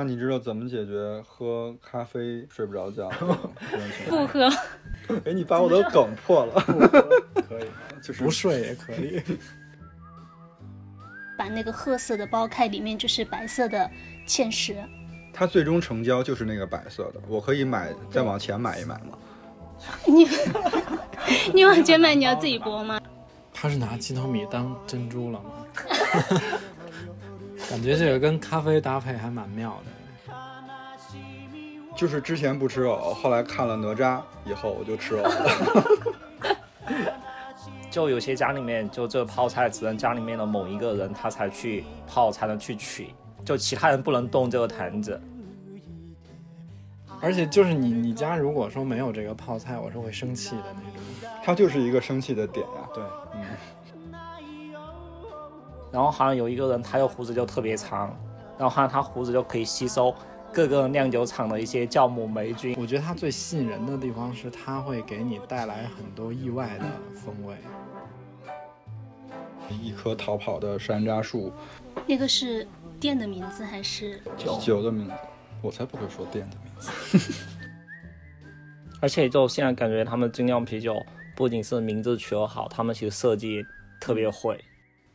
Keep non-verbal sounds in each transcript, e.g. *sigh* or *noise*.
那你知道怎么解决喝咖啡睡不着觉的这种 *laughs* 情况？不喝，*laughs* 哎，你把我的梗破了。可以，*laughs* 就是不睡也可以。把那个褐色的剥开，里面就是白色的芡实。它最终成交就是那个白色的，我可以买再往前买一买吗？你你往前买，你要自己剥吗？他是拿鸡头米当珍珠了吗？感觉这个跟咖啡搭配还蛮妙的。就是之前不吃藕，后来看了哪吒以后我就吃藕了。*laughs* 就有些家里面，就这泡菜只能家里面的某一个人他才去泡，才能去取，就其他人不能动这个坛子。而且就是你你家如果说没有这个泡菜，我是会生气的那种。它就是一个生气的点呀、对，然后好像有一个人，他的胡子就特别长，然后好像他胡子就可以吸收各个酿酒厂的一些酵母霉菌。我觉得他最吸引人的地方是他会给你带来很多意外的风味。一棵逃跑的山楂树，那个是店的名字还是？酒的名字，我才不会说店的名字。*laughs* 而且就现在感觉他们精酿啤酒不仅是名字取得好，他们其实设计特别会。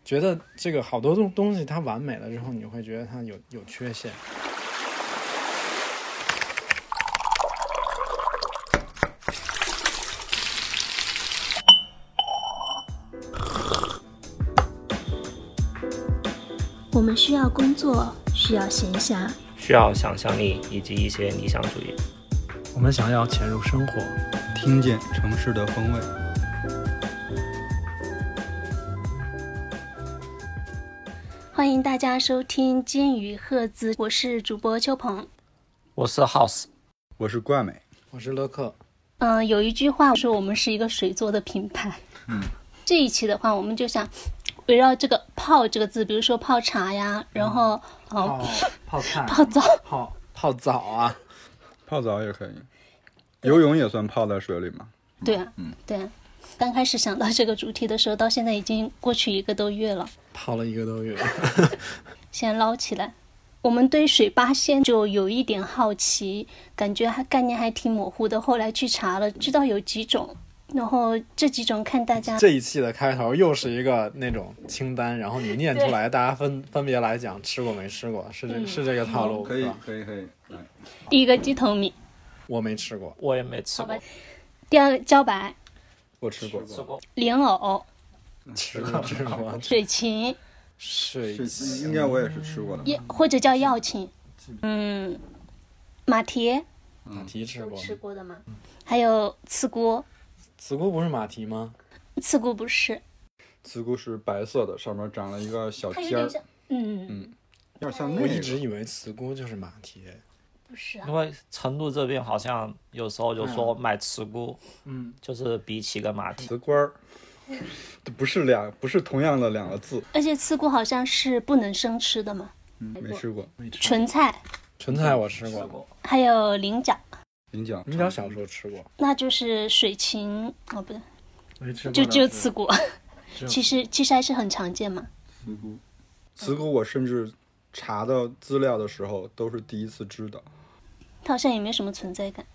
觉得这个好多东东西它完美了之后，你会觉得它有有缺陷。我们需要工作，需要闲暇，需要想象力以及一些理想主义。我们想要潜入生活，听见城市的风味。欢迎大家收听《金鱼赫兹》，我是主播秋鹏。我是 House，我是冠美，我是乐克。嗯、有一句话说我们是一个水做的品牌。嗯，这一期的话，我们就想围绕这个“泡”这个字，比如说泡茶呀，然后嗯、泡菜 *laughs* 泡澡，泡泡澡啊，泡澡也可以，游泳也算泡在水里吗？对啊，对啊。刚开始想到这个主题的时候，到现在已经过去一个多月了，泡了一个多月。*laughs* 先捞起来。我们对水八仙就有一点好奇，感觉还概念还挺模糊的。后来去查了，知道有几种，然后这几种看大家这一期的开头又是一个那种清单，然后你念出来，*laughs* 大家分分别来讲吃过没吃过，是这、是这个套路，可以吧，可以，可以。来第一个鸡头米，我没吃过，我也没吃过。第二个茭白、我吃过，吃过，莲藕、吃过吃过，*laughs* 水芹，水芹。应该我也是吃过的。也或者叫药芹，嗯，马蹄。马蹄吃过，吃过的吗？还有刺菇，茨菇不是马蹄吗？刺菇不是，刺菇是白色的，上面长了一个小尖儿，嗯。嗯，有点像那我。一直以为茨菇就是马蹄。不是啊。因，为成都这边好像有时候就说买茨菇，嗯，就是比起个马蹄。瓷官儿，这 *laughs* 不是两，不是同样的两个字。而且茨菇好像是不能生吃的嘛，嗯，没吃过。纯菜，纯菜我吃过，还有菱角，菱角，菱角小时候吃过，那就是水芹哦，不对，没吃过就只有刺菇，*laughs* 其实其实还是很常见嘛。茨菇，茨菇我甚至查到资料的时候都是第一次知道。它好像也没什么存在感。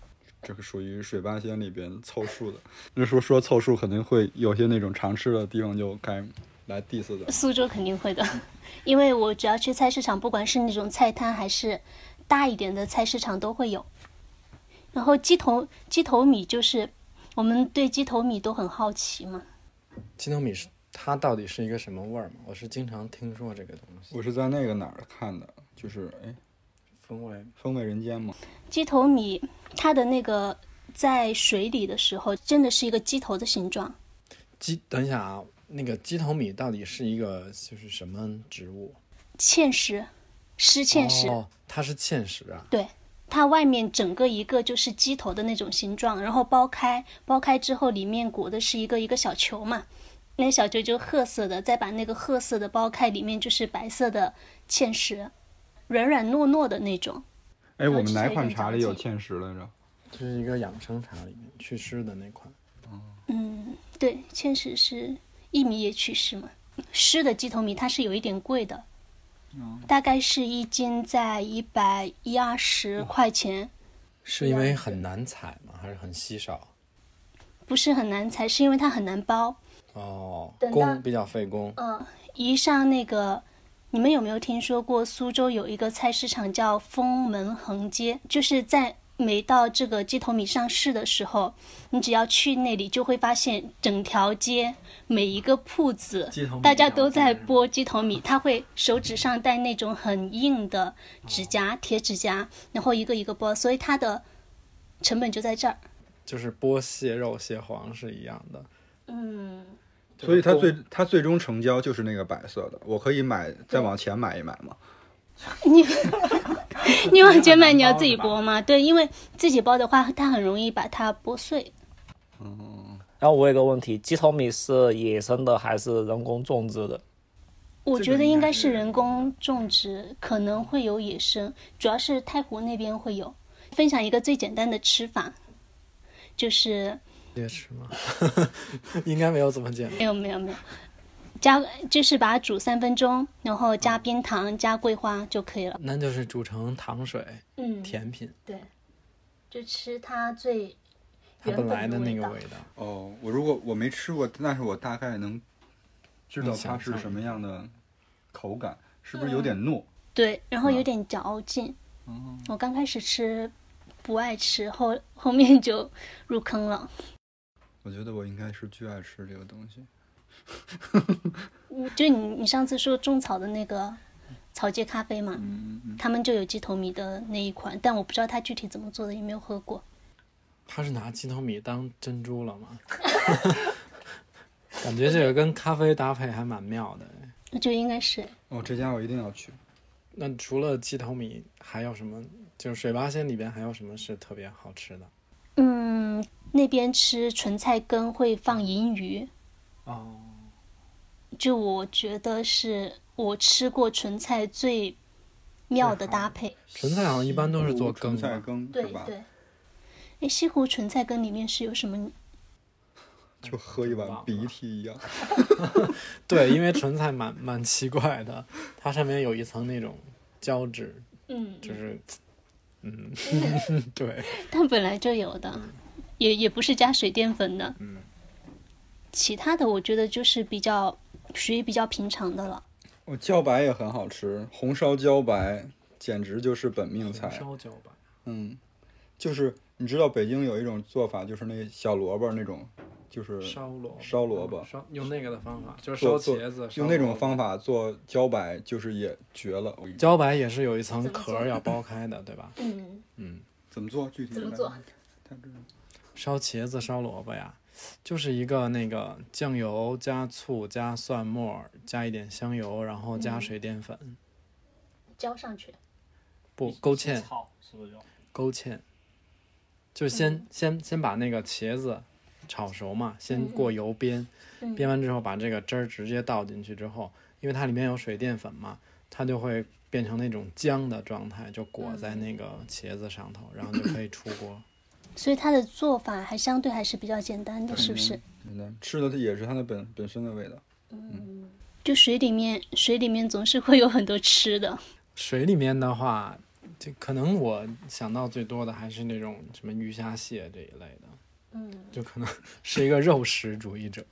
这个属于水八仙里边凑数的。那说说凑数，肯定会有些那种常吃的地方就该来 diss 的。苏州肯定会的，因为我只要去菜市场，不管是那种菜摊还是大一点的菜市场都会有。然后鸡头鸡头米就是我们对鸡头米都很好奇嘛，鸡头米是它到底是一个什么味儿吗？我是经常听说这个东西，我是在那个哪儿看的，就是哎，风味风味人间嘛。鸡头米它的那个在水里的时候，真的是一个鸡头的形状。鸡。等一下啊，那个鸡头米到底是一个就是什么植物？芡实，湿芡实，哦，它是芡实啊。对，它外面整个一个就是鸡头的那种形状，然后剥开，剥开之后里面裹的是一个一个小球嘛，那小球就褐色的，再把那个褐色的剥开，里面就是白色的芡实，软软糯糯的那种。哎，我们哪款茶里有芡实来着？这是一个养生茶里面祛湿的那款。嗯，对，芡实是薏米也祛湿嘛。湿的鸡头米它是有一点贵的，大概是一斤在一百一二十块钱，是因为很难采吗？还是很稀少？不是很难采，是因为它很难包。哦，等到工比较费工。嗯，一上那个，你们有没有听说过苏州有一个菜市场叫封门横街？就是在每到这个鸡头米上市的时候，你只要去那里，就会发现整条街每一个铺子鸡头，大家都在剥鸡头米。他会手指上戴那种很硬的指甲，铁指甲，然后一个一个剥，所以它的成本就在这儿。就是剥蟹肉、蟹黄是一样的。嗯，所以它最它最终成交就是那个白色的，我可以买再往前买一买吗？*laughs* 你 *laughs* 你往前买，你要自己剥吗？对，因为自己剥的话，它很容易把它剥碎。嗯然后我有个问题，鸡头米是野生的还是人工种植的？我觉得应该是人工种植，可能会有野生，主要是太湖那边会有。分享一个最简单的吃法，就是别吃吗？*laughs* 应该没有怎么简单。没有没有没有，加就是把它煮三分钟，然后加冰糖、加桂花就可以了。那就是煮成糖水嗯，甜品，对，就吃它最原它本来的那个味道。哦，我如果我没吃过，但是我大概能知道它是什么样的口感，是不是有点糯？对，然后有啊点嚼劲。哦我刚开始吃不爱吃，后后面就入坑了。我觉得我应该是巨爱吃这个东西。*laughs* 嗯就你你上次说种草的那个草芥咖啡嘛，嗯嗯，他们就有鸡头米的那一款，但我不知道它具体怎么做的，也没有喝过。他是拿鸡头米当珍珠了吗？*laughs* 感觉这个跟咖啡搭配还蛮妙的。那就应该是哦，这家我一定要去。那除了鸡头米，还有什么？就是水八仙里边还有什么是特别好吃的？嗯，那边吃纯菜根会放银鱼，哦，就我觉得是我吃过纯菜最妙的搭配。纯菜好像一般都是做纯菜羹？对吧？对。哎，西湖纯菜羹里面是有什么？*laughs* 就喝一碗鼻涕一样。*laughs* 对，因为纯菜蛮蛮奇怪的，它上面有一层那种胶质，嗯，就是，嗯，*laughs* 对，但本来就有的，也也不是加水淀粉的。嗯，其他的我觉得就是比较属于比较平常的了。我茭白也很好吃，红烧茭白简直就是本命菜。烧茭白，嗯，就是你知道北京有一种做法，就是那小萝卜那种，就是烧萝卜，烧萝卜烧用那个的方法，就是烧茄子，用那种方法做茭白，就是也绝了。茭白也是有一层壳要 *laughs* 剥开的，对吧？嗯，嗯，怎么做？具体怎么做？烧茄子、烧萝卜呀，就是一个那个酱油加醋加蒜末加一点香油，然后加嗯水淀粉，浇上去。不勾芡，炒是不是有？勾芡，就先、嗯先先把那个茄子炒熟嘛，先过油煸，嗯煸完之后把这个汁儿直接倒进去之后，因为它里面有水淀粉嘛，它就会变成那种浆的状态，就裹在那个茄子上头，然后就可以出锅。*coughs* 所以它的做法还相对还是比较简单的，是不是？简单，吃的它也是它的本本身的味道。嗯就水里面，水里面总是会有很多吃的。水里面的话，就可能我想到最多的还是那种什么鱼虾蟹这一类的，嗯，就可能 *laughs* 是一个肉食主义者。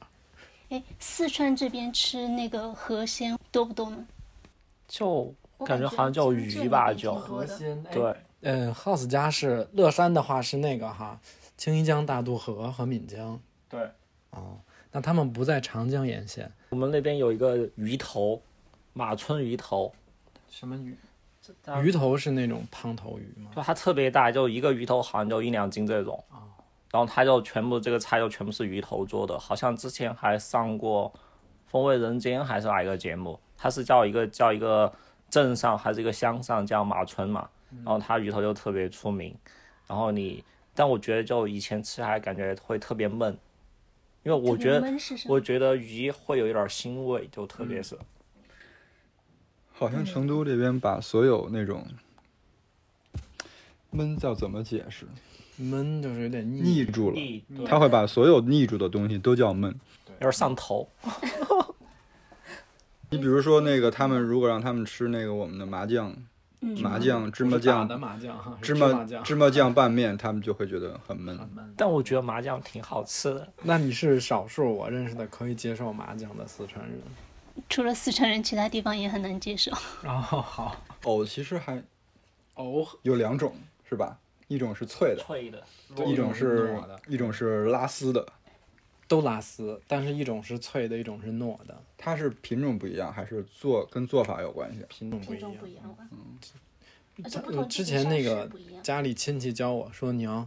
哎，四川这边吃那个河鲜多不多呢？就感觉好像叫鱼吧，那边就挺多的鲜，对，嗯，House 家是乐山的话是那个哈，青衣江、大渡河和岷江。对，哦，那他们不在长江沿线。我们那边有一个鱼头，马村鱼头，什么鱼？它鱼头是那种胖头鱼吗？就它特别大，就一个鱼头好像就一两斤这种。然后它就全部这个菜就全部是鱼头做的，好像之前还上过《风味人间》还是哪一个节目？它是叫一个叫一个镇上还是一个乡上叫马村嘛，然后它鱼头就特别出名。然后你，但我觉得就以前吃还感觉会特别闷，因为我觉得？我觉得鱼会有一点腥味，就特别是。好像成都这边把所有那种闷叫怎么解释？闷就是有点腻腻。住了，对他会把所有腻住的东西都叫闷。有点上头。*laughs* 你比如说那个，他们如果让他们吃那个我们的麻酱、嗯麻酱、芝麻酱、的麻酱哈，芝麻麻酱。芝麻酱拌面，他们就会觉得很闷。但我觉得麻酱挺好吃的。那你是少数我认识的可以接受麻酱的四川人。除了四川人，其他地方也很难接受。*laughs* 哦，好，藕其实还藕有两种，是吧？一种是脆的，脆的，一种是，一种是拉丝的。都拉丝，但是一种是脆的，一种是糯的，它是品种不一样，还是做跟做法有关系？品种不一样。不一样吧？而且他不同之前那个家里亲戚教我说，你要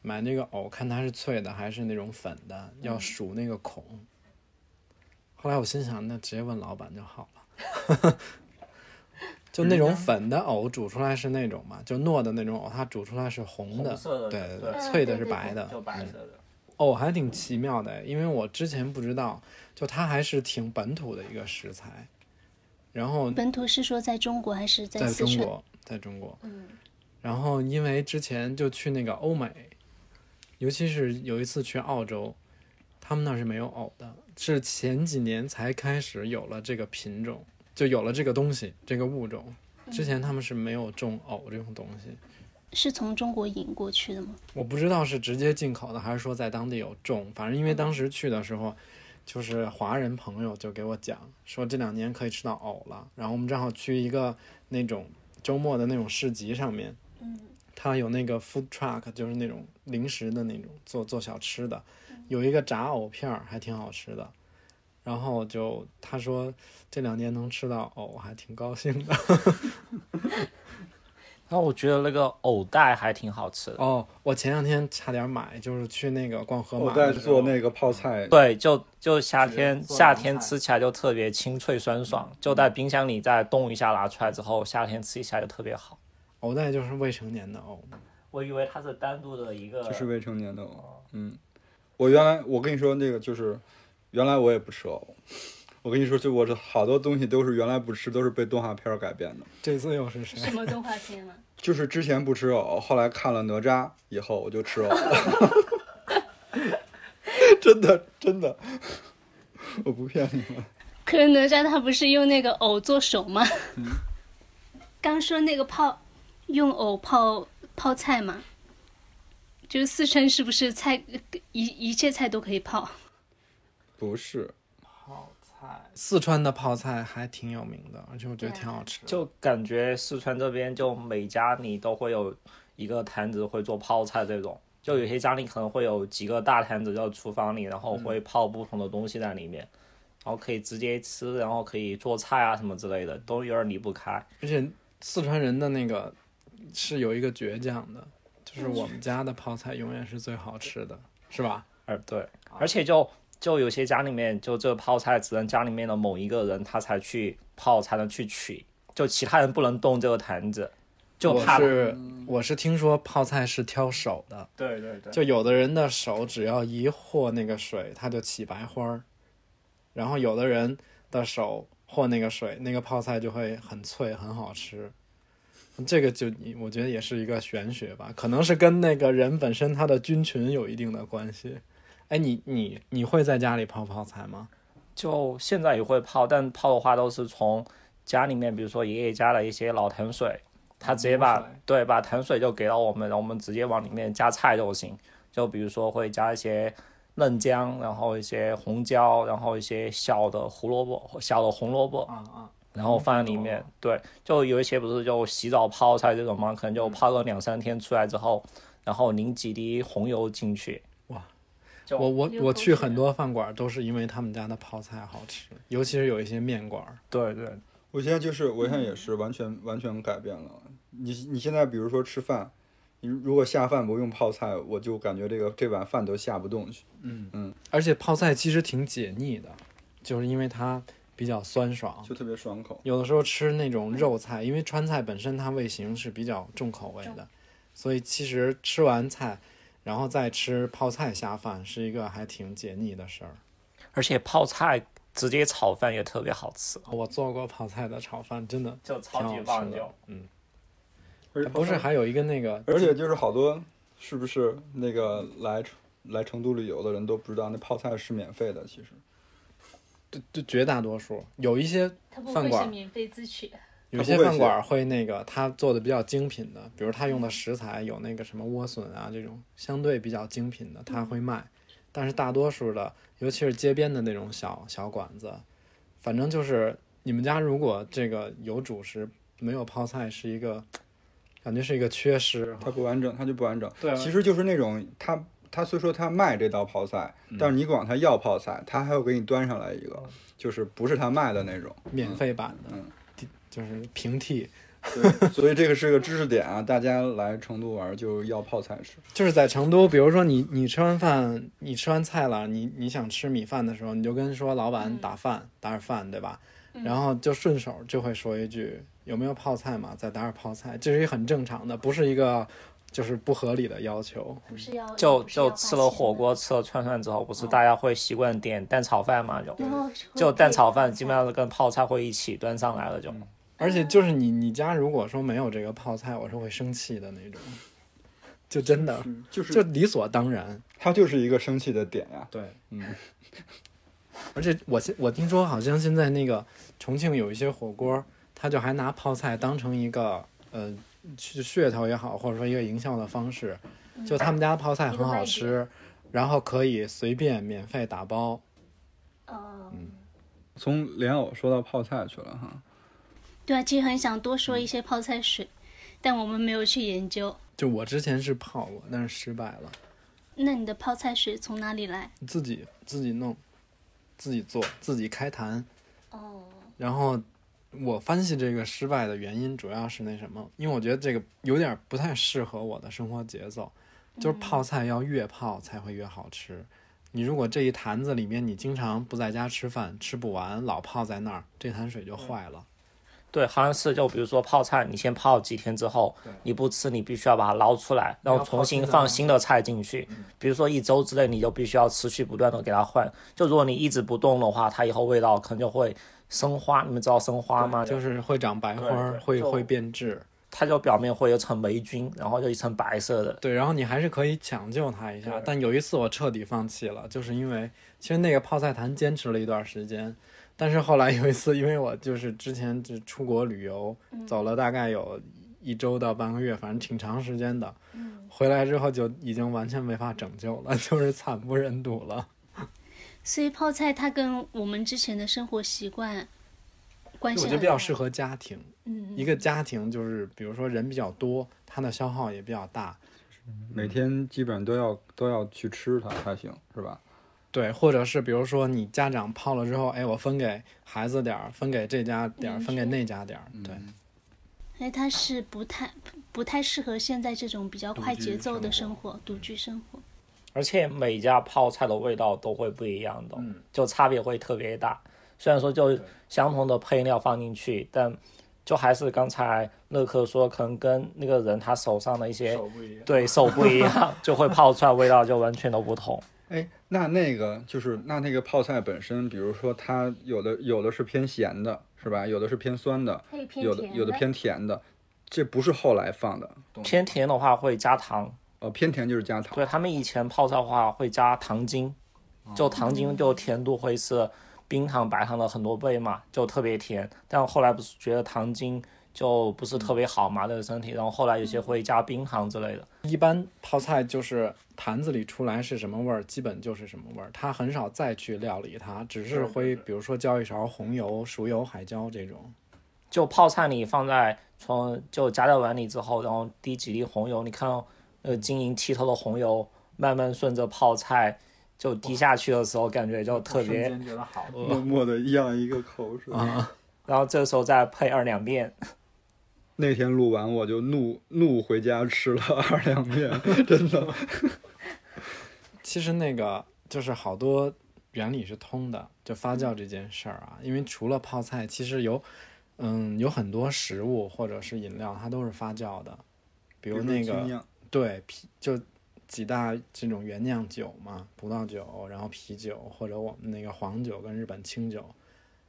买那个藕，看它是脆的还是那种粉的，要数那个孔。后来我心想，那直接问老板就好了。*laughs* 就那种粉的藕煮出来是那种嘛，就糯的那种藕，它煮出来是红的，红色的对对对脆的是白的，就白色的。藕还挺奇妙的，因为我之前不知道，就它还是挺本土的一个食材。然后本土是说在中国还是在在？中国，在中国，嗯，然后因为之前就去那个欧美，尤其是有一次去澳洲，他们那儿是没有藕的，是前几年才开始有了这个品种，就有了这个东西，这个物种。之前他们是没有种藕这种东西，是从中国引过去的吗？我不知道是直接进口的，还是说在当地有种。反正因为当时去的时候，就是华人朋友就给我讲说这两年可以吃到藕了。然后我们正好去一个那种周末的那种市集上面，嗯，它有那个 food truck，就是那种零食的那种做做小吃的，有一个炸藕片儿还挺好吃的。然后就他说这两年能吃到藕，还挺高兴的。*laughs* 然后我觉得那个藕带还挺好吃的。哦，我前两天差点买，就是去那个逛河我在马的时候做那个泡菜，对，就就夏天夏天吃起来就特别清脆酸爽，就在冰箱里再冻一下拿出来之后，夏天吃一下就特别好。藕带就是未成年的藕，我以为它是单独的一个，就是未成年的藕。嗯，我原来我跟你说那个就是，原来我也不吃藕。我跟你说，就我这好多东西都是原来不吃，都是被动画片儿改编的。这次又是谁？什么动画片啊？*laughs* 就是之前不吃藕，后来看了哪吒以后，我就吃藕了。*laughs* 真的真的，我不骗你们。可是哪吒他不是用那个藕做手吗？刚说那个泡用藕泡泡菜嘛，就是四川是不是菜一一切菜都可以泡？不是，泡菜，四川的泡菜还挺有名的，而且我觉得挺好吃。就感觉四川这边就每家里都会有一个摊子会做泡菜这种，就有些家里可能会有几个大摊子在厨房里，然后会泡不同的东西在里面，然后可以直接吃，然后可以做菜啊什么之类的，都有点离不开。而且四川人的那个是有一个倔强的，就是我们家的泡菜永远是最好吃的，是吧？呃，对，而且就就有些家里面，就这个泡菜只能家里面的某一个人他才去泡，才能去取，就其他人不能动这个坛子，就我怕是我是听说泡菜是挑手的，对对对，就有的人的手只要一和那个水，它就起白花儿，然后有的人的手和那个水，那个泡菜就会很脆，很好吃。这个就我觉得也是一个玄学吧，可能是跟那个人本身他的菌群有一定的关系。哎，你你你会在家里泡泡菜吗？就现在也会泡，但泡的话都是从家里面，比如说爷爷家的一些老糖水，他直接把对把糖水就给到我们，然后我们直接往里面加菜就行。就比如说会加一些嫩姜，然后一些红椒，然后一些小的胡萝卜、小的红萝卜，啊啊，然后放在里面。对，就有一些不是就洗澡泡菜这种嘛，可能就泡个两三天出来之后，然后淋几滴红油进去。哇！我我我去很多饭馆都是因为他们家的泡菜好吃，尤其是有一些面馆儿。对对，我现在就是我现在也是完全完全改变了。你你现在比如说吃饭，你如果下饭不用泡菜，我就感觉这个这碗饭都下不动去。嗯嗯而且泡菜其实挺解腻的，就是因为它比较酸爽。就特别爽口。有的时候吃那种肉菜，因为川菜本身它味型是比较重口味的，所以其实吃完菜，然后再吃泡菜下饭是一个还挺解腻的事儿。而且泡菜直接炒饭也特别好吃，我做过泡菜的炒饭，真的就超级棒就。嗯，而不是还有一个那个，而且就是好多是不是那个来成来成都旅游的人都不知道，那泡菜是免费的，其实对对，绝大多数有一些饭馆会是免费自取。有些饭馆会那个他做的比较精品的，比如他用的食材有那个什么莴笋啊这种相对比较精品的，他会卖。但是大多数的，尤其是街边的那种小小馆子，反正就是你们家如果这个有主食没有泡菜，是一个感觉是一个缺失。它不完整，它就不完整。对啊其实就是那种他他虽说他卖这道泡菜，但是你管他要泡菜，他还要给你端上来一个，就是不是他卖的那种。免费版的，嗯就是平替，对，所以这个是个知识点啊，大家来成都玩就要泡菜吃。就是在成都，比如说你你吃完饭，你吃完菜了，你你想吃米饭的时候，你就跟说老板打饭，打点饭，对吧？然后就顺手就会说一句有没有泡菜嘛，再打点泡菜，这是一个很正常的，不是一个就是不合理的要求。不是要就就吃了火锅，吃了串串之后，不是大家会习惯点蛋炒饭嘛？就就蛋炒饭基本上是跟泡菜会一起端上来了，就。而且就是你你家如果说没有这个泡菜，我是会生气的那种，就真的。就是。就理所当然。它就是一个生气的点呀。对，嗯，*laughs* 而且我现我听说好像现在那个重庆有一些火锅，他就还拿泡菜当成一个呃去噱头也好，或者说一个营销的方式，就他们家泡菜很好吃，然后可以随便免费打包。哦，从莲藕说到泡菜去了哈。对啊，其实很想多说一些泡菜水，但我们没有去研究。就我之前是泡过，但是失败了，那你的泡菜水从哪里来？自己自己弄，自己做，自己开坛。哦，然后我分析这个失败的原因，主要是那什么，因为我觉得这个有点不太适合我的生活节奏，就是泡菜要越泡才会越好吃。你如果这一坛子里面你经常不在家吃饭，吃不完，老泡在那儿，这坛水就坏了。对，好像是就比如说泡菜，你先泡几天之后，你不吃，你必须要把它捞出来，然后重新放新的菜进去。比如说一周之内，你就必须要持续不断的给它换。就如果你一直不动的话，它以后味道可能就会生花。你们知道生花吗？就是会长白花儿，会会变质。它就表面会有层霉菌，然后就一层白色的。对，然后你还是可以抢救它一下，但有一次我彻底放弃了，就是因为其实那个泡菜坛坚持了一段时间，但是后来有一次，因为我就是之前就出国旅游，走了大概有一周到半个月，反正挺长时间的，回来之后就已经完全没法拯救了，*laughs* 就是惨不忍睹了。所以泡菜它跟我们之前的生活习惯关系我觉得比较适合家庭，嗯，一个家庭就是比如说人比较多，它的消耗也比较大，每天基本上都要都要去吃它才行，是吧？对，或者是比如说你家长泡了之后，哎，我分给孩子点儿，分给这家点儿，嗯分给那家点儿，对。哎，它是不太不太适合现在这种比较快节奏的生活，独居生活。而且每家泡菜的味道都会不一样的，就差别会特别大。虽然说就相同的配料放进去，但就还是刚才乐克说，可能跟那个人他手上的一些。对手不一样，*laughs* 就会泡出来味道就完全都不同。哎，那那个就是那那个泡菜本身，比如说它有的有的是偏咸的，是吧？有的是偏酸的，有的有的偏甜的，这不是后来放的。偏甜的话会加糖，呃，偏甜就是加糖。对他们以前泡菜的话会加糖精，就糖精就甜度会是冰糖、白糖的很多倍嘛，就特别甜。但后来不是觉得糖精就不是特别好嘛，对身体，然后后来有些会加冰糖之类的。一般泡菜就是坛子里出来是什么味儿，基本就是什么味儿，它很少再去料理它，只是会比如说浇一勺红油、熟油、海椒这种。就泡菜你放在从就加在碗里之后，然后滴几滴红油，你看到呃晶莹剔透的红油慢慢顺着泡菜就滴下去的时候，感觉就特别。觉得好默默的咽一个口水。啊！然后这时候再配二两面，*laughs* 那天录完我就怒怒回家吃了二两面，真的。*laughs* 其实那个就是好多原理是通的，就发酵这件事儿啊，因为除了泡菜，其实有嗯有很多食物或者是饮料，它都是发酵的，比如那个对啤就几大这种原酿酒嘛，葡萄酒，然后啤酒或者我们那个黄酒跟日本清酒，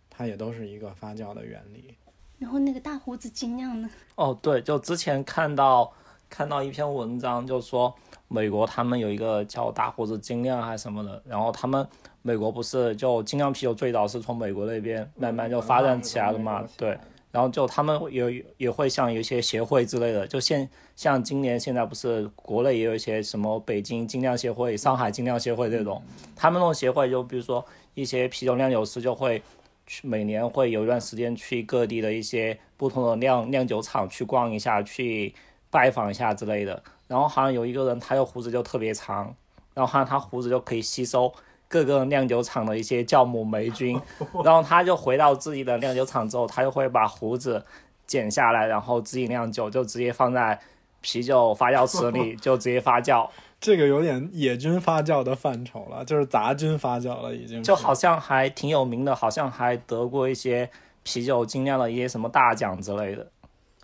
它也都是一个发酵的原理。然后那个大胡子精酿呢？哦，对，就之前看到看到一篇文章，就说美国他们有一个叫大胡子精酿还是什么的，然后他们美国不是就精酿啤酒最早是从美国那边慢慢就发展起来的嘛？对，然后就他们也也会像有一些协会之类的，就现像今年现在不是国内也有一些什么北京精酿协会、上海精酿协会这种，他们那种协会就比如说一些啤酒酿酒师就会去每年会有一段时间去各地的一些不同的酿酿酒厂去逛一下，去拜访一下之类的。然后好像有一个人他的胡子就特别长，然后好像他胡子就可以吸收。各个酿酒厂的一些酵母霉菌，*laughs* 然后他就回到自己的酿酒厂之后，他就会把胡子剪下来，然后自己酿酒，就直接放在啤酒发酵池里，*laughs* 就直接发酵。这个有点野菌发酵的范畴了，就是杂菌发酵了，已经就好像还挺有名的，好像还得过一些啤酒精酿的一些什么大奖之类的。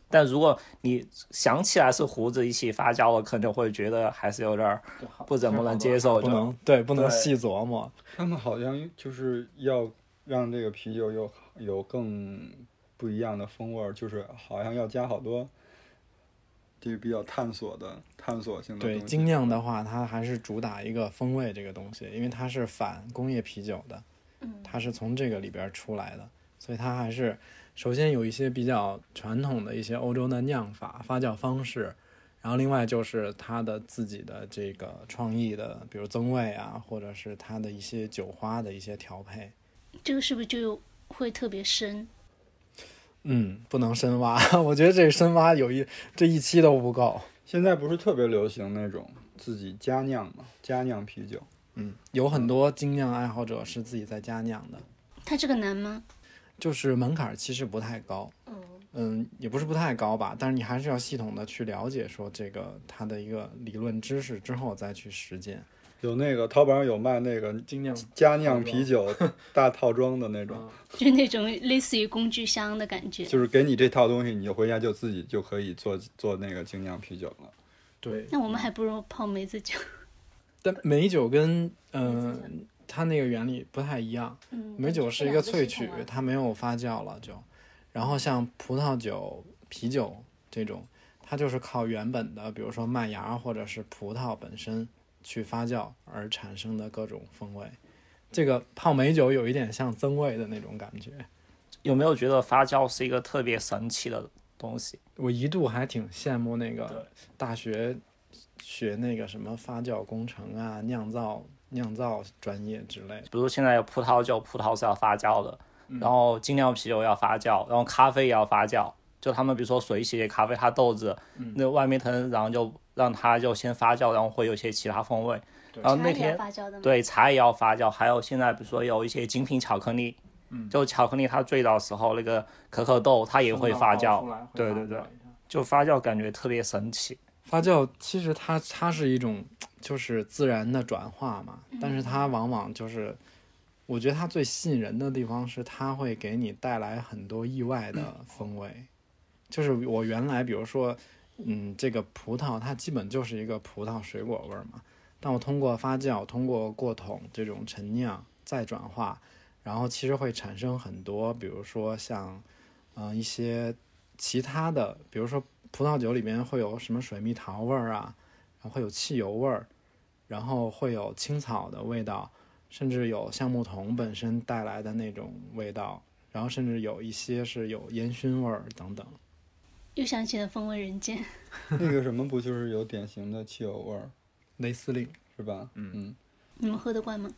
但如果你想起来是胡子一起发酵了，可能会觉得还是有点不怎么能接受，不能对，不能细琢磨。他们好像就是要让这个啤酒有有更不一样的风味儿，就是好像要加好多，这个比较探索的探索性的。对精酿的话，它还是主打一个风味这个东西，因为它是反工业啤酒的，它是从这个里边出来的，所以它还是。首先有一些比较传统的一些欧洲的酿法、发酵方式，然后另外就是它的自己的这个创意的，比如增味啊，或者是它的一些酒花的一些调配。这个是不是就会特别深？嗯，不能深挖，*laughs* 我觉得这深挖有一这一期都不够。现在不是特别流行那种自己家酿嘛，家酿啤酒。嗯，有很多精酿爱好者是自己在家酿的。它这个难吗？就是门槛其实不太高，嗯，也不是不太高吧，但是你还是要系统的去了解说这个它的一个理论知识之后再去实践。有那个淘宝上有卖那个精酿家酿啤酒 *laughs* 大套装的那种，就那种类似于工具箱的感觉，就是给你这套东西，你就回家就自己就可以做做那个精酿啤酒了。对，那我们还不如泡梅子酒。但梅酒跟嗯。它那个原理不太一样，美酒是一个萃取，它没有发酵了就。然后像葡萄酒、啤酒这种，它就是靠原本的，比如说麦芽或者是葡萄本身去发酵而产生的各种风味。这个泡美酒有一点像增味的那种感觉。有没有觉得发酵是一个特别神奇的东西？我一度还挺羡慕那个大学学那个什么发酵工程啊、酿造。酿造专业之类，比如现在有葡萄酒，葡萄是要发酵的，然后精酿啤酒要发酵，然后咖啡也要发酵。就他们比如说水洗咖啡，它豆子那外面层，然后就让它就先发酵，然后会有一些其他风味。然后那天对茶也要发酵，还有现在比如说有一些精品巧克力，就巧克力它最早时候那个可可豆它也会发酵，对对对，就发酵感觉特别神奇。发酵其实它它是一种就是自然的转化嘛，但是它往往就是，我觉得它最吸引人的地方是它会给你带来很多意外的风味，就是我原来比如说，嗯，这个葡萄它基本就是一个葡萄水果味儿嘛，但我通过发酵，通过过桶这种陈酿再转化，然后其实会产生很多，比如说像，嗯，一些其他的，比如说。葡萄酒里面会有什么水蜜桃味儿啊，然后会有汽油味儿，然后会有青草的味道，甚至有橡木桶本身带来的那种味道，然后甚至有一些是有烟熏味儿等等。又想起了《风味人间》。*laughs* 那个什么不就是有典型的汽油味儿？雷司令是吧？嗯嗯。你们喝得惯吗？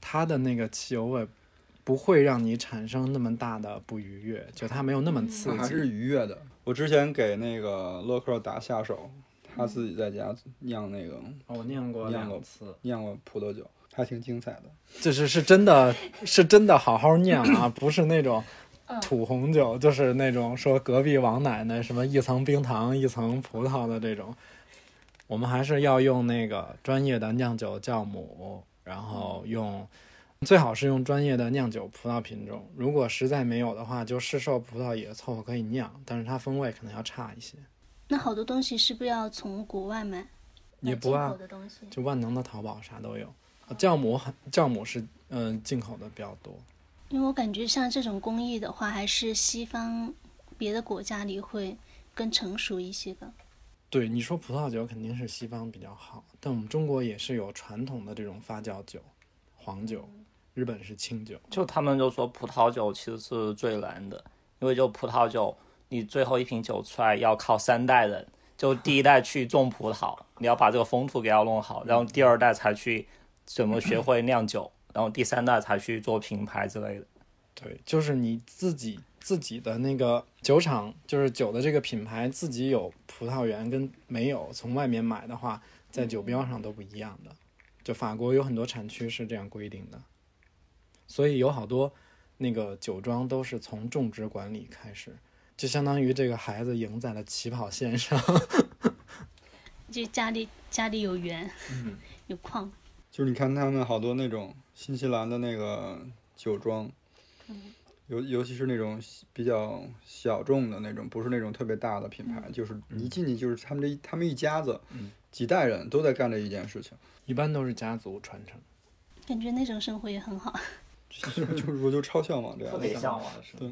它的那个汽油味。不会让你产生那么大的不愉悦，就它没有那么刺激，还是愉悦的。我之前给那个乐克打下手，他自己在家酿那个，我酿过酿过次，酿过葡萄酒，还挺精彩的。就是是真的，是真的好好酿啊，*laughs* 不是那种土红酒，就是那种说隔壁王奶奶什么一层冰糖一层葡萄的这种。我们还是要用那个专业的酿酒酵母，然后用。最好是用专业的酿酒葡萄品种，如果实在没有的话，就市售葡萄也凑合可以酿，但是它风味可能要差一些。那好多东西是不是要从国外买？也不啊，就万能的淘宝啥都有。酵母很，酵母是嗯进口的比较多。因为我感觉像这种工艺的话，还是西方别的国家里会更成熟一些的。对，你说葡萄酒肯定是西方比较好，但我们中国也是有传统的这种发酵酒。黄酒，日本是清酒。就他们就说葡萄酒其实是最难的，因为就葡萄酒，你最后一瓶酒出来要靠三代人，就第一代去种葡萄，你要把这个风土给要弄好，然后第二代才去怎么学会酿酒，然后第三代才去做品牌之类的。对，就是你自己自己的那个酒厂，就是酒的这个品牌自己有葡萄园跟没有从外面买的话，在酒标上都不一样的。就法国有很多产区是这样规定的，所以有好多那个酒庄都是从种植管理开始，就相当于这个孩子赢在了起跑线上。*laughs* 就家里家里有园，嗯有矿，就是你看他们好多那种新西兰的那个酒庄，尤尤其是那种比较小众的那种，不是那种特别大的品牌，就是你一进去就是他们这一他们一家子，几代人都在干这一件事情，一般都是家族传承。感觉那种生活也很好。*laughs* 就是就我就超向往这样特别。向往的对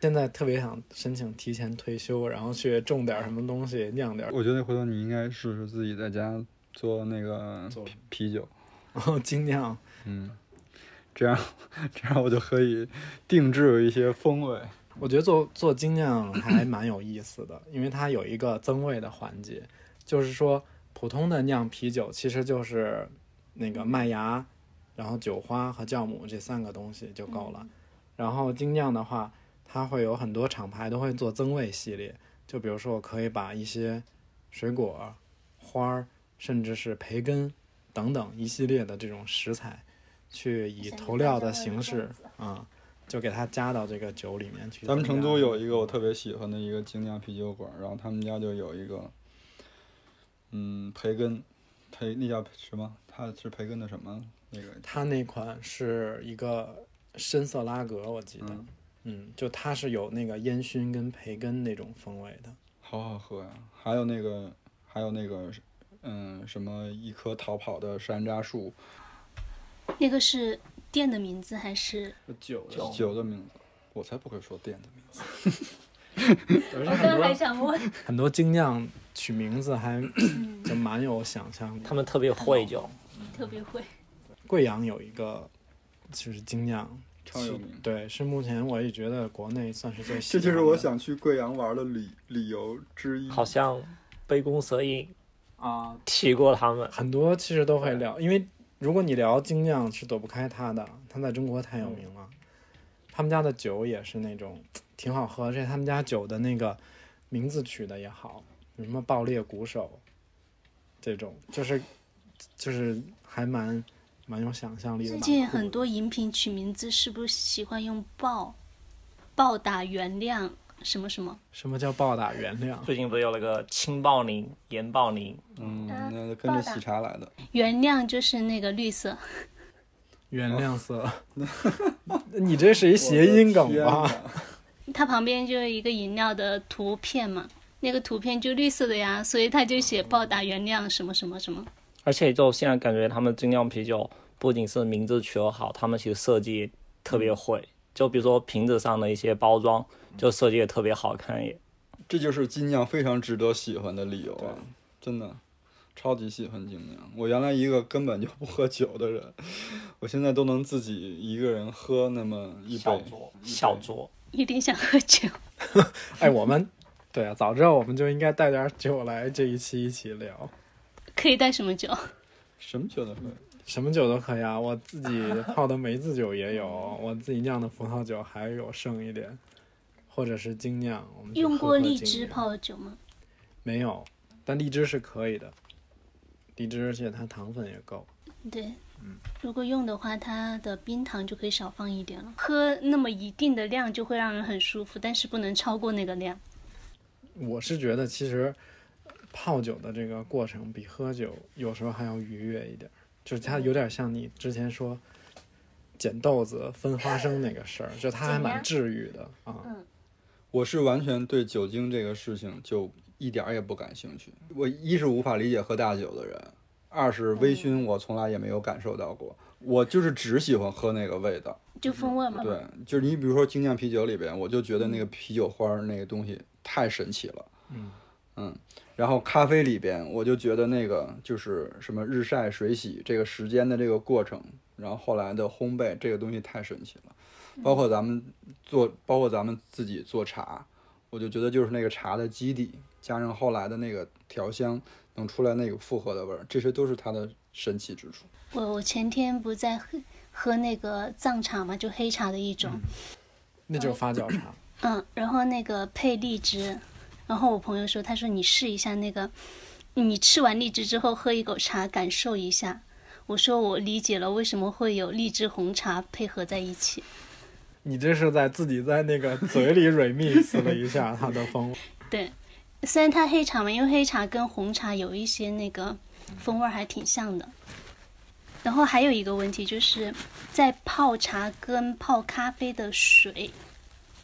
现在特别想申请提前退休，然后去种点什么东西，酿点儿。我觉得回头你应该试试自己在家做那个做啤啤酒，然后精酿，嗯，这样 *laughs* 这样我就可以定制一些风味。我觉得做做精酿还蛮有意思的，因为它有一个增味的环节，就是说普通的酿啤酒其实就是那个麦芽，然后酒花和酵母这三个东西就够了。然后精酿的话，它会有很多厂牌都会做增味系列，就比如说我可以把一些水果、花儿，甚至是培根等等一系列的这种食材，去以投料的形式啊、就给它加到这个酒里面去。咱们成都有一个我特别喜欢的一个精酿啤酒馆，然后他们家就有一个，嗯，培根，培那叫什么？它是培根的什么？那个它那款是一个深色拉格，我记得，嗯嗯就它是有那个烟熏跟培根那种风味的。好好喝呀！还有那个，还有那个，嗯，什么一棵逃跑的山楂树，那个是店的名字还是？酒酒酒的名字，我才不会说店的名字。而且很刚还想问，很多精酿取名字还就蛮有想象力。他们特别会就特别会。贵阳有一个就是精酿，超有名对，是目前我也觉得国内算是最 *laughs* 这。就是我想去贵阳玩的理理由之一。好像杯弓蛇影啊，提过他们。很多其实都会聊，因为如果你聊精酿是躲不开他的，他在中国太有名了。他们家的酒也是那种 *tsk* 挺好喝，而且他们家酒的那个名字取的也好，什么爆裂鼓手，这种就是就是还蛮蛮有想象力的。最近很多饮品取名字是不是喜欢用暴、暴打原谅什么什么？什么叫暴打原谅？最近不是有那个氢爆宁、盐爆宁，嗯，啊那就跟着喜茶来的。原谅就是那个绿色，*laughs* 原谅色，你这是一谐音梗吧？哪 *laughs* 它旁边就有一个饮料的图片嘛，那个图片就绿色的呀，所以他就写暴打原谅什么什么什么。而且就现在感觉他们精酿啤酒不仅是名字取得好，他们其实设计特别会。就比如说瓶子上的一些包装，就设计也特别好看也。这就是精酿非常值得喜欢的理由啊！真的，超级喜欢精酿。我原来一个根本就不喝酒的人，我现在都能自己一个人喝那么一杯。小酌，小酌。有点想喝酒，*laughs* 哎，我们对啊，早知道我们就应该带点酒来这一期一起聊。可以带什么酒？什么酒都可以。什么酒都可以啊，我自己泡的梅子酒也有，我自己酿的葡萄酒还有剩一点，或者是精酿。我们就用过荔枝泡的酒吗？没有？但荔枝是可以的，荔枝而且它糖分也够。对，如果用的话，它的冰糖就可以少放一点了。喝那么一定的量就会让人很舒服，但是不能超过那个量。我是觉得其实泡酒的这个过程比喝酒有时候还要愉悦一点儿，就是它有点像你之前说捡豆子分花生那个事儿，就它还蛮治愈的啊。嗯我是完全对酒精这个事情就一点儿也不感兴趣。我一是无法理解喝大酒的人，二是微醺我从来也没有感受到过。我就是只喜欢喝那个味道。就风味嘛。对，就是你比如说精酿啤酒里边，我就觉得那个啤酒花儿那个东西太神奇了。嗯，嗯，然后咖啡里边，我就觉得那个就是什么日晒水洗这个时间的这个过程，然后后来的烘焙这个东西太神奇了。包括咱们做，包括咱们自己做茶，我就觉得就是那个茶的基底，加上后来的那个调香，能出来那个复合的味儿，这些都是它的神奇之处。我我前天不在喝喝那个藏茶嘛，就黑茶的一种，那就是发酵茶。嗯，然后那个配荔枝，然后我朋友说，他说你试一下那个，你吃完荔枝之后喝一口茶，感受一下。我说我理解了为什么会有荔枝红茶配合在一起。你这是在自己在那个嘴里 *laughs* remix 了一下它的风味。*laughs* 对，虽然它黑茶嘛，因为黑茶跟红茶有一些那个风味还挺像的。然后还有一个问题就是在泡茶跟泡咖啡的水，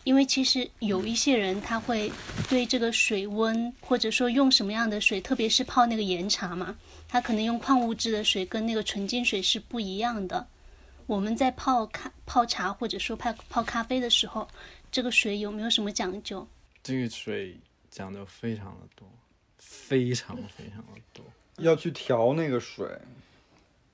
因为其实有一些人他会对这个水温或者说用什么样的水，特别是泡那个岩茶嘛，他可能用矿物质的水跟那个纯净水是不一样的。我们在泡咖泡茶或者说泡泡咖啡的时候，这个水有没有什么讲究？这个水讲究非常的多，非常 *laughs* 非常的多。要去调那个水，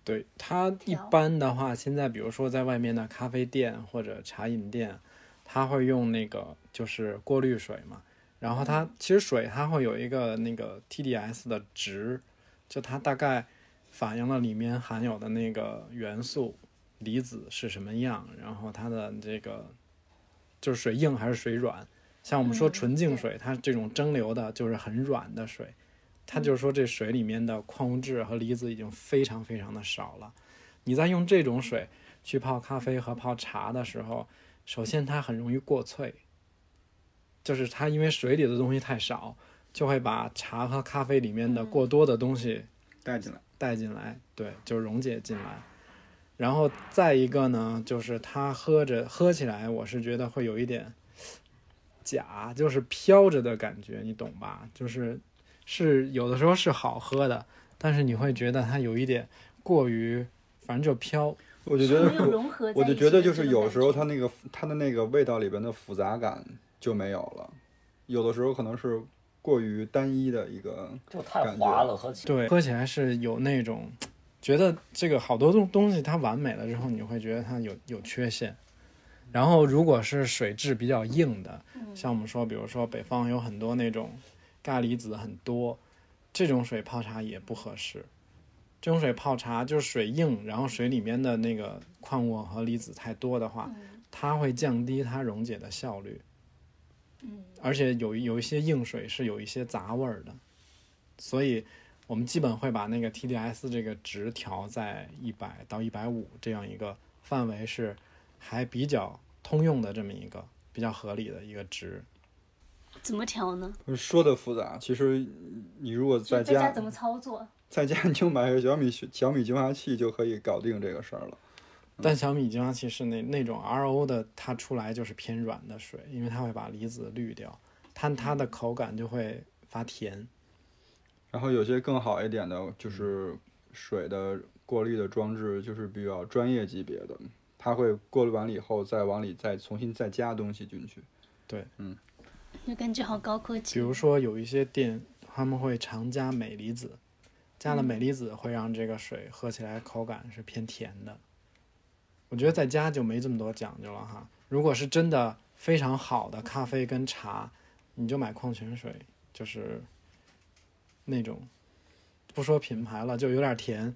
对它一般的话，现在比如说在外面的咖啡店或者茶饮店，它会用那个就是过滤水嘛。然后它其实水它会有一个那个 TDS 的值，就它大概反映了里面含有的那个元素。离子是什么样？然后它的这个就是水硬还是水软？像我们说纯净水，它这种蒸馏的就是很软的水，它就是说这水里面的矿物质和离子已经非常非常的少了。你在用这种水去泡咖啡和泡茶的时候，首先它很容易过萃，就是它因为水里的东西太少，就会把茶和咖啡里面的过多的东西带进来，带进来，对，就溶解进来。然后再一个呢，就是它喝着喝起来，我是觉得会有一点假，就是飘着的感觉，你懂吧？就是是有的时候是好喝的，但是你会觉得它有一点过于，反正就飘。我就觉得没有融合在我就觉得就是有时候它那个它的那个味道里边的复杂感就没有了，有的时候可能是过于单一的一个就太感觉滑了，喝起来。对，喝起来是有那种觉得这个好多东东西它完美了之后，你会觉得它有有缺陷。然后如果是水质比较硬的，像我们说，比如说北方有很多那种钙离子很多，这种水泡茶也不合适。这种水泡茶就是水硬，然后水里面的那个矿物和离子太多的话，它会降低它溶解的效率。而且有有一些硬水是有一些杂味儿的，所以我们基本会把那个 TDS 这个值调在一百到一百五这样一个范围，是还比较通用的这么一个比较合理的一个值。怎么调呢？说的复杂，其实你如果在家怎么操作？在家你就买个小米小米净化器就可以搞定这个事儿了。*laughs* 但小米净化器是那那种 RO 的，它出来就是偏软的水，因为它会把离子滤掉，它它的口感就会发甜。然后有些更好一点的，就是水的过滤的装置，就是比较专业级别的，它会过滤完了以后再往里再重新再加东西进去。对，嗯就感觉好高科技。比如说有一些店他们会常加镁离子，加了嗯镁离子会让这个水喝起来口感是偏甜的。我觉得在家就没这么多讲究了哈。如果是真的非常好的咖啡跟茶，你就买矿泉水，就是那种不说品牌了，就有点甜，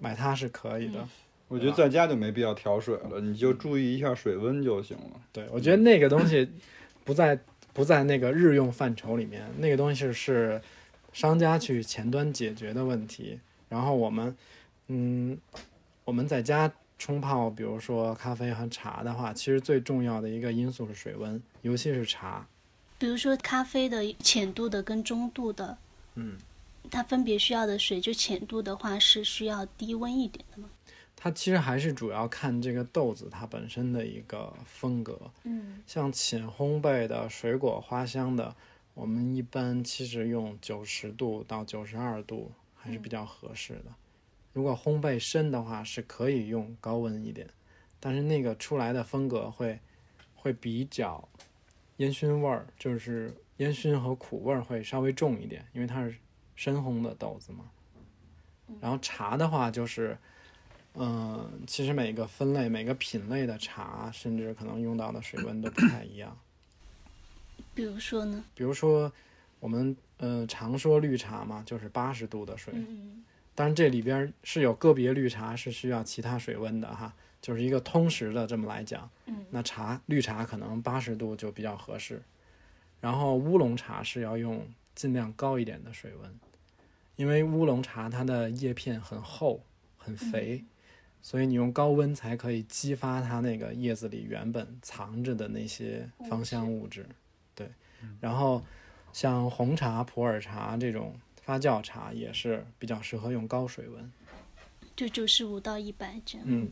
买它是可以的。我觉得在家就没必要调水了，你就注意一下水温就行了。对，我觉得那个东西不在不在那个日用范畴里面，那个东西是是商家去前端解决的问题。然后我们，嗯，我们在家冲泡，比如说咖啡和茶的话，其实最重要的一个因素是水温，尤其是茶。比如说咖啡的浅度的跟中度的，嗯，它分别需要的水，就浅度的话是需要低温一点的嘛。它其实还是主要看这个豆子它本身的一个风格。嗯，像浅烘焙的水果花香的，我们一般其实用九十度到九十二度还是比较合适的。如果烘焙深的话，是可以用高温一点，但是那个出来的风格会会比较烟熏味儿，就是烟熏和苦味儿会稍微重一点，因为它是深烘的豆子嘛。然后茶的话就是，嗯、其实每个分类、每个品类的茶，甚至可能用到的水温都不太一样。比如说呢？比如说，我们呃常说绿茶嘛，就是八十度的水，嗯当然这里边是有个别绿茶是需要其他水温的哈，就是一个通识的这么来讲。嗯，那茶绿茶可能八十度就比较合适，然后乌龙茶是要用尽量高一点的水温，因为乌龙茶它的叶片很厚很肥，所以你用高温才可以激发它那个叶子里原本藏着的那些芳香物质。对，然后像红茶、普洱茶这种发酵茶也是比较适合用高水温。就九十五到一百这样。嗯，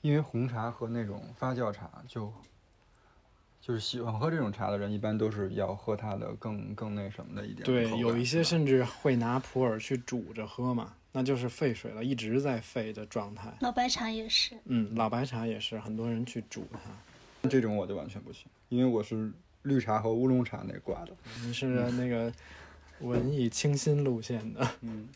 因为红茶和那种发酵茶就，就是喜欢喝这种茶的人，一般都是要喝它的更更那什么的一点口对，有一些甚至会拿普洱去煮着喝嘛，那就是沸水了，一直在沸的状态。老白茶也是，嗯，老白茶也是很多人去煮它。这种我就完全不行，因为我是绿茶和乌龙茶那挂的。你是那个文艺清新路线的，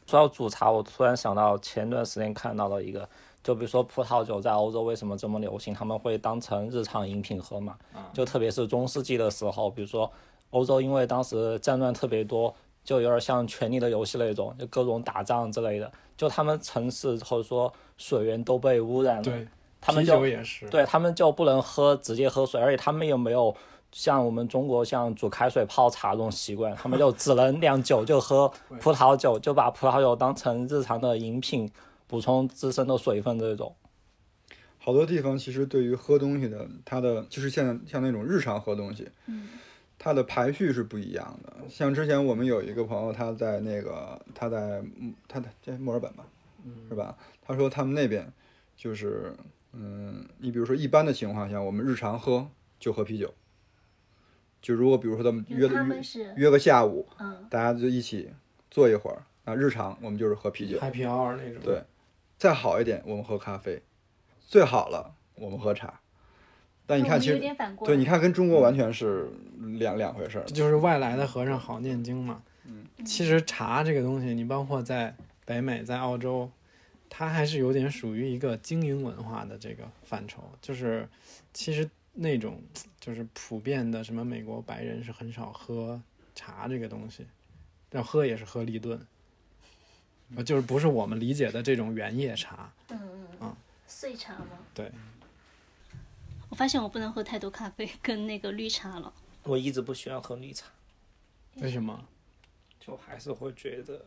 说到煮茶，我突然想到前段时间看到了一个，就比如说葡萄酒在欧洲为什么这么流行，他们会当成日常饮品喝嘛，就特别是中世纪的时候，比如说欧洲因为当时战乱特别多，就有点像《权力的游戏》那种，就各种打仗之类的，就他们城市或者说水源都被污染了，对，他们就也是，对他们就不能喝直接喝水，而且他们又没有像我们中国像煮开水泡茶这种习惯，他们就 *laughs* 只能酿酒就喝葡萄酒，就把葡萄酒当成日常的饮品，补充自身的水分这种。好多地方其实对于喝东西的，它的就是像像那种日常喝东西，嗯，它的排序是不一样的。像之前我们有一个朋友，他在那个他在嗯他在在墨尔本吧，是吧？他说他们那边就是嗯，你比如说一般的情况下，我们日常喝就喝啤酒，就如果比如说他们约约约个下午，嗯，大家就一起坐一会儿，那日常我们就是喝啤酒。，Happy Hour 那种。对再好一点，我们喝咖啡；最好了，我们喝茶。但你看，其有实点反过，对，你看跟中国完全是两两回事儿。就是外来的和尚好念经嘛。嗯，其实茶这个东西，你包括在北美、在澳洲，它还是有点属于一个精英文化的这个范畴。就是其实那种就是普遍的什么美国白人是很少喝茶这个东西，要喝也是喝立顿，呃就是不是我们理解的这种原叶茶。嗯嗯嗯，碎茶吗？对，我发现我不能喝太多咖啡跟那个绿茶了。我一直不喜欢喝绿茶，为什么？就还是会觉得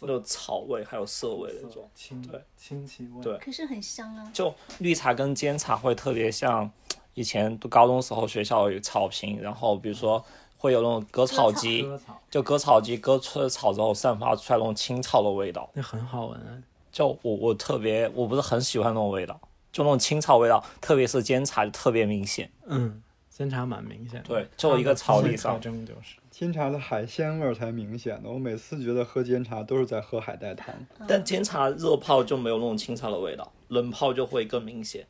有草味还有涩味那种。清对清奇味。对可是很香啊。就绿茶跟煎茶会特别像以前读高中时候学校有草坪，然后比如说会有那种割草机，割草就割草机割出了草之后散发出来那种青草的味道。那很好闻啊。就我我特别我不是很喜欢那种味道，就那种青草味道，特别是煎茶就特别明显。嗯，煎茶蛮明显的。对就一个草地上特征就是。煎茶的海鲜味儿才明显的，我每次觉得喝煎茶都是在喝海带汤。但煎茶热泡就没有那种青草的味道，冷泡就会更明显。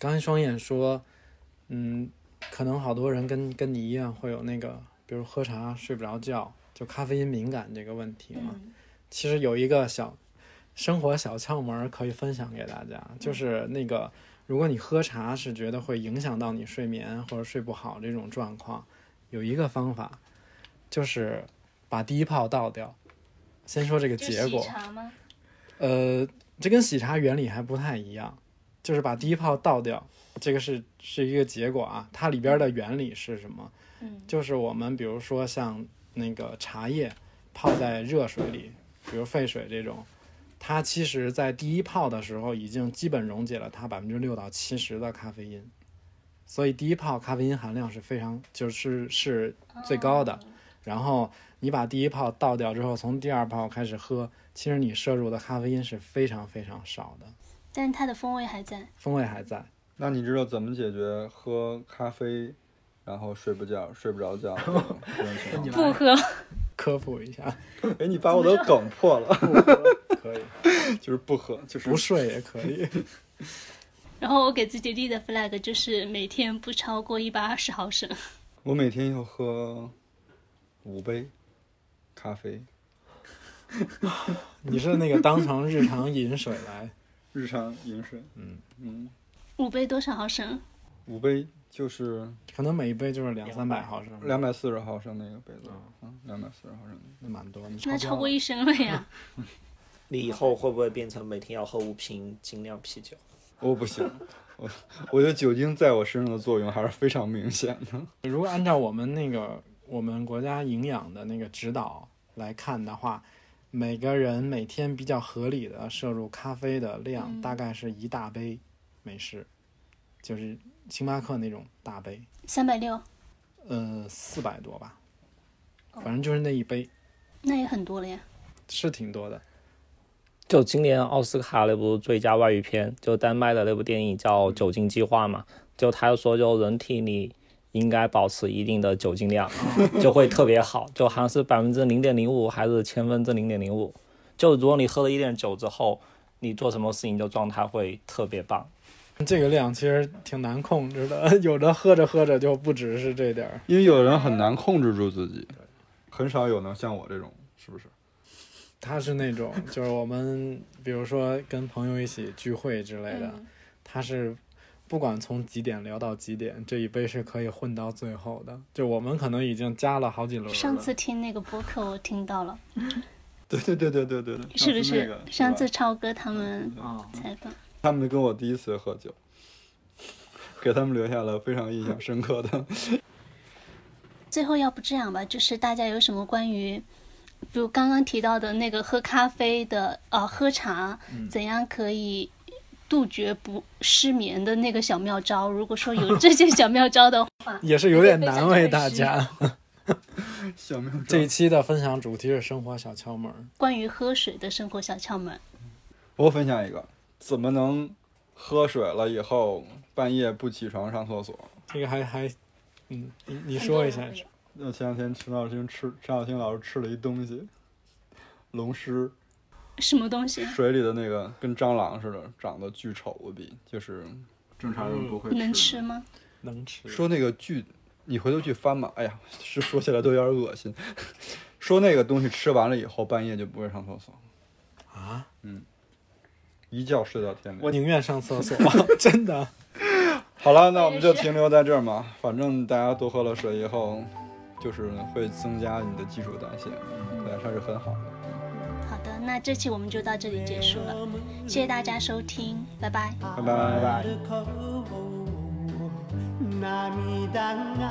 刚才双眼说，嗯，可能好多人跟跟你一样会有那个，比如喝茶睡不着觉，就咖啡因敏感这个问题嘛。嗯其实有一个小生活小窍门可以分享给大家，就是那个，如果你喝茶是觉得会影响到你睡眠或者睡不好这种状况，有一个方法，就是把第一泡倒掉。先说这个结果喜，茶吗？呃，这跟喜茶原理还不太一样，就是把第一泡倒掉，这个是是一个结果啊。它里边的原理是什么？嗯，就是我们比如说像那个茶叶泡在热水里，比如沸水这种，它其实在第一泡的时候已经基本溶解了它百分之六到七十的咖啡因，所以第一泡咖啡因含量是非常就是是最高的。然后你把第一泡倒掉之后，从第二泡开始喝，其实你摄入的咖啡因是非常非常少的，但是它的风味还在。风味还在。那你知道怎么解决喝咖啡然后睡不觉、睡不着觉？*laughs* 不喝，科普一下，哎，你把我的梗破了，可以，就是不喝，就是不睡也可以。然后我给自己立的 flag 就是每天不超过一百二十毫升。我每天要喝五杯咖啡，*laughs* 你是那个当成日常饮水来？日常饮水。嗯嗯，五杯多少毫升？五杯就是可能每一杯就是两三百毫升，两百四十毫升那个杯子，嗯，两百四十毫升。那蛮多，那超过一升了呀。*laughs* 你以后会不会变成每天要喝五瓶精酿啤酒？我不行，我我觉得酒精在我身上的作用还是非常明显的。如果按照我们那个我们国家营养的那个指导来看的话，每个人每天比较合理的摄入咖啡的量大概是一大杯美式，就是星巴克那种大杯，三百六，呃，四百多吧，反正就是那一杯，那也很多了呀。是挺多的。就今年奥斯卡那部最佳外语片，就丹麦的那部电影叫《酒精计划》嘛，就他说就人体里应该保持一定的酒精量，就会特别好，就好像是百分之零点零五还是千分之零点零五。就如果你喝了一点酒之后，你做什么事情就状态会特别棒。这个量其实挺难控制的，*laughs* 有的喝着喝着就不只是这点儿。因为有人很难控制住自己，很少有能像我这种，是不是？他是那种，就是我们比如说跟朋友一起聚会之类的，嗯他是不管从几点聊到几点，这一杯是可以混到最后的。就我们可能已经加了好几轮了。上次听那个播客，我听到了，*laughs* 对对对对对对对，是不是上次那个？上次超哥他们啊，采访，他们跟我第一次喝酒，给他们留下了非常印象深刻的。*laughs* 最后要不这样吧，就是大家有什么关于，比如刚刚提到的那个喝咖啡的，呃，喝茶怎样可以杜绝不失眠的那个小妙招？如果说有 *laughs* 这些小妙招的话，也是有点难为大家。*laughs* 小妙招这一期的分享主题是生活小窍门。关于喝水的生活小窍门，我分享一个，怎么能喝水了以后半夜不起床上厕所？这个还还，嗯，你你说一下。那前两天陈小青吃陈小青老师吃了一东西，龙虱，什么东西水里的那个跟蟑螂似的，长得巨丑无比，就是正常人不会。能吃吗？能吃。说那个巨，你回头去翻吧。哎呀，是说起来都有点恶心。说那个东西吃完了以后，半夜就不会上厕所，啊？嗯一觉睡到天亮。我宁愿上厕所，*laughs* 真的。好了，那我们就停留在这儿嘛。反正大家多喝了水以后，就是会增加你的基础代谢，对，它是很好的。那这期我们就到这里结束了，谢谢大家收听，拜拜。拜拜。涙が